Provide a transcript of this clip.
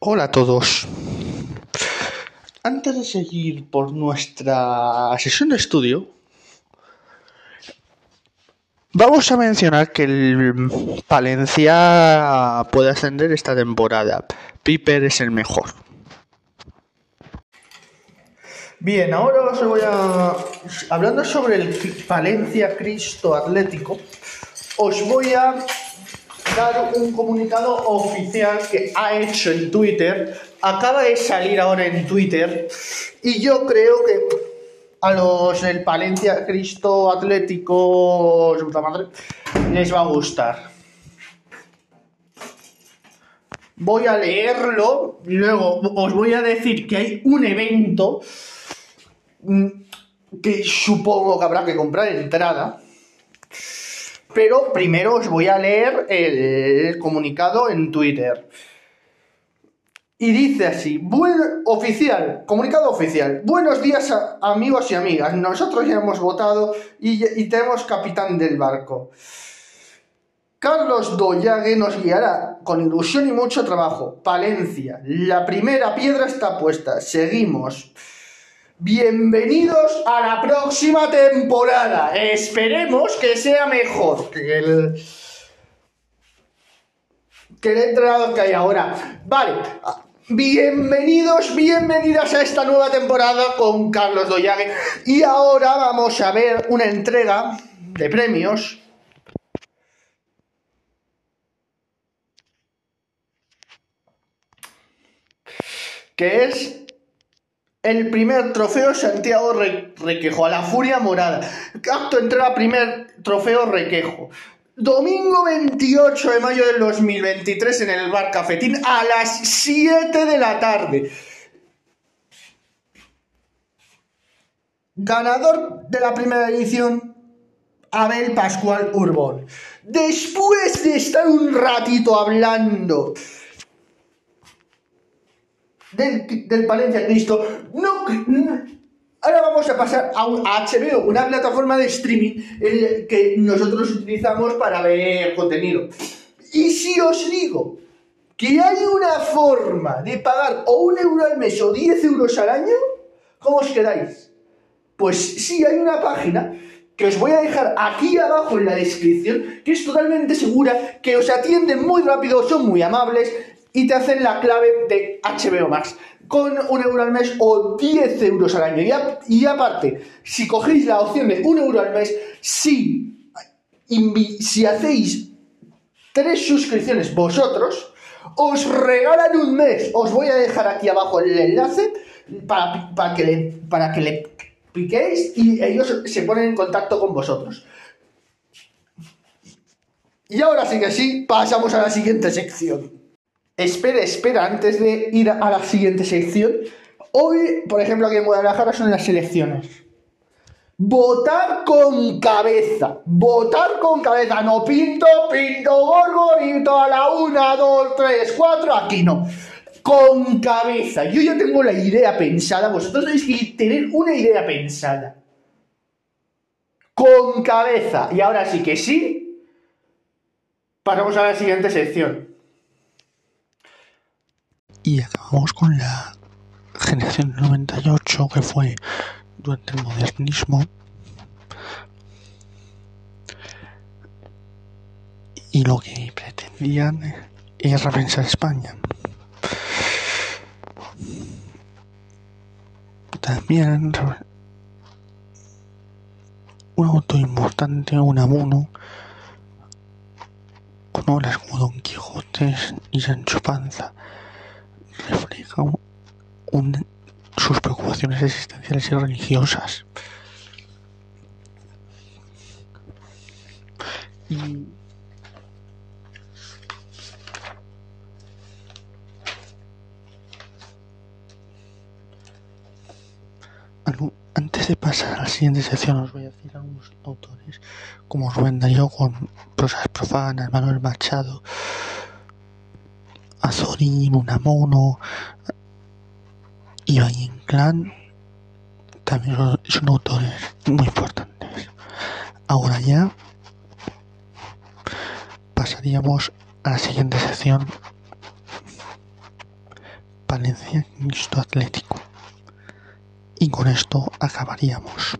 Hola a todos. Antes de seguir por nuestra sesión de estudio, vamos a mencionar que el Palencia puede ascender esta temporada. Piper es el mejor. Bien, ahora os voy a. Hablando sobre el Palencia Cristo Atlético, os voy a un comunicado oficial que ha hecho en Twitter. Acaba de salir ahora en Twitter. Y yo creo que a los del Palencia Cristo Atlético les va a gustar. Voy a leerlo luego os voy a decir que hay un evento mm, que supongo que habrá que comprar entrada pero primero os voy a leer el comunicado en Twitter. Y dice así, buen oficial, comunicado oficial. Buenos días amigos y amigas. Nosotros ya hemos votado y, y tenemos capitán del barco. Carlos Doyague nos guiará con ilusión y mucho trabajo. Palencia, la primera piedra está puesta. Seguimos. Bienvenidos a la próxima temporada. Esperemos que sea mejor que el. que el entrenador que hay ahora. Vale. Bienvenidos, bienvenidas a esta nueva temporada con Carlos Doyague. Y ahora vamos a ver una entrega de premios. Que es el primer trofeo Santiago Requejo, a la Furia Morada. Acto entrada primer trofeo Requejo. Domingo 28 de mayo del 2023 en el Bar Cafetín a las 7 de la tarde. Ganador de la primera edición, Abel Pascual Urbón. Después de estar un ratito hablando del, Palencia Cristo. No, ahora vamos a pasar a, HBO, una plataforma de streaming que nosotros utilizamos para ver contenido. Y si os digo que hay una forma de pagar o un euro al mes o 10 euros al año, ¿cómo os quedáis? Pues sí, hay una página que os voy a dejar aquí abajo en la descripción, que es totalmente segura, que os atienden muy rápido, son muy amables y te hacen la clave de HBO Max con un euro al mes o 10 euros al año. Y, aparte, si cogéis la opción de un euro al mes, si, si hacéis tres suscripciones vosotros, os regalan un mes. Os voy a dejar aquí abajo el enlace para, para, que, para que le piquéis y ellos se ponen en contacto con vosotros. Y ahora sí que sí, pasamos a la siguiente sección. Espera, espera, antes de ir a la siguiente sección. Hoy, por ejemplo, aquí en Guadalajara son las elecciones. Votar con cabeza. Votar con cabeza. No pinto, pinto gorgorito a la una, dos, tres, cuatro. Aquí no. Con cabeza. Yo ya tengo la idea pensada. Vosotros tenéis que tener una idea pensada. Con cabeza. Y ahora sí que sí. Pasamos a la siguiente sección. Y acabamos con la generación 98 que fue durante el modernismo. Y lo que pretendían es repensar España. También un auto importante, un amuno, con obras como Don Quijote y Sancho Panza refleja sus preocupaciones existenciales y religiosas. Y antes de pasar a la siguiente sección os voy a decir algunos autores como Rubén Darío con prosas profanas, Manuel Machado, Azorín, Unamuno y Valle Inclán también son, autores muy importantes. Ahora ya pasaríamos a la siguiente sección Palencia Cristo Atlético. Y con esto acabaríamos.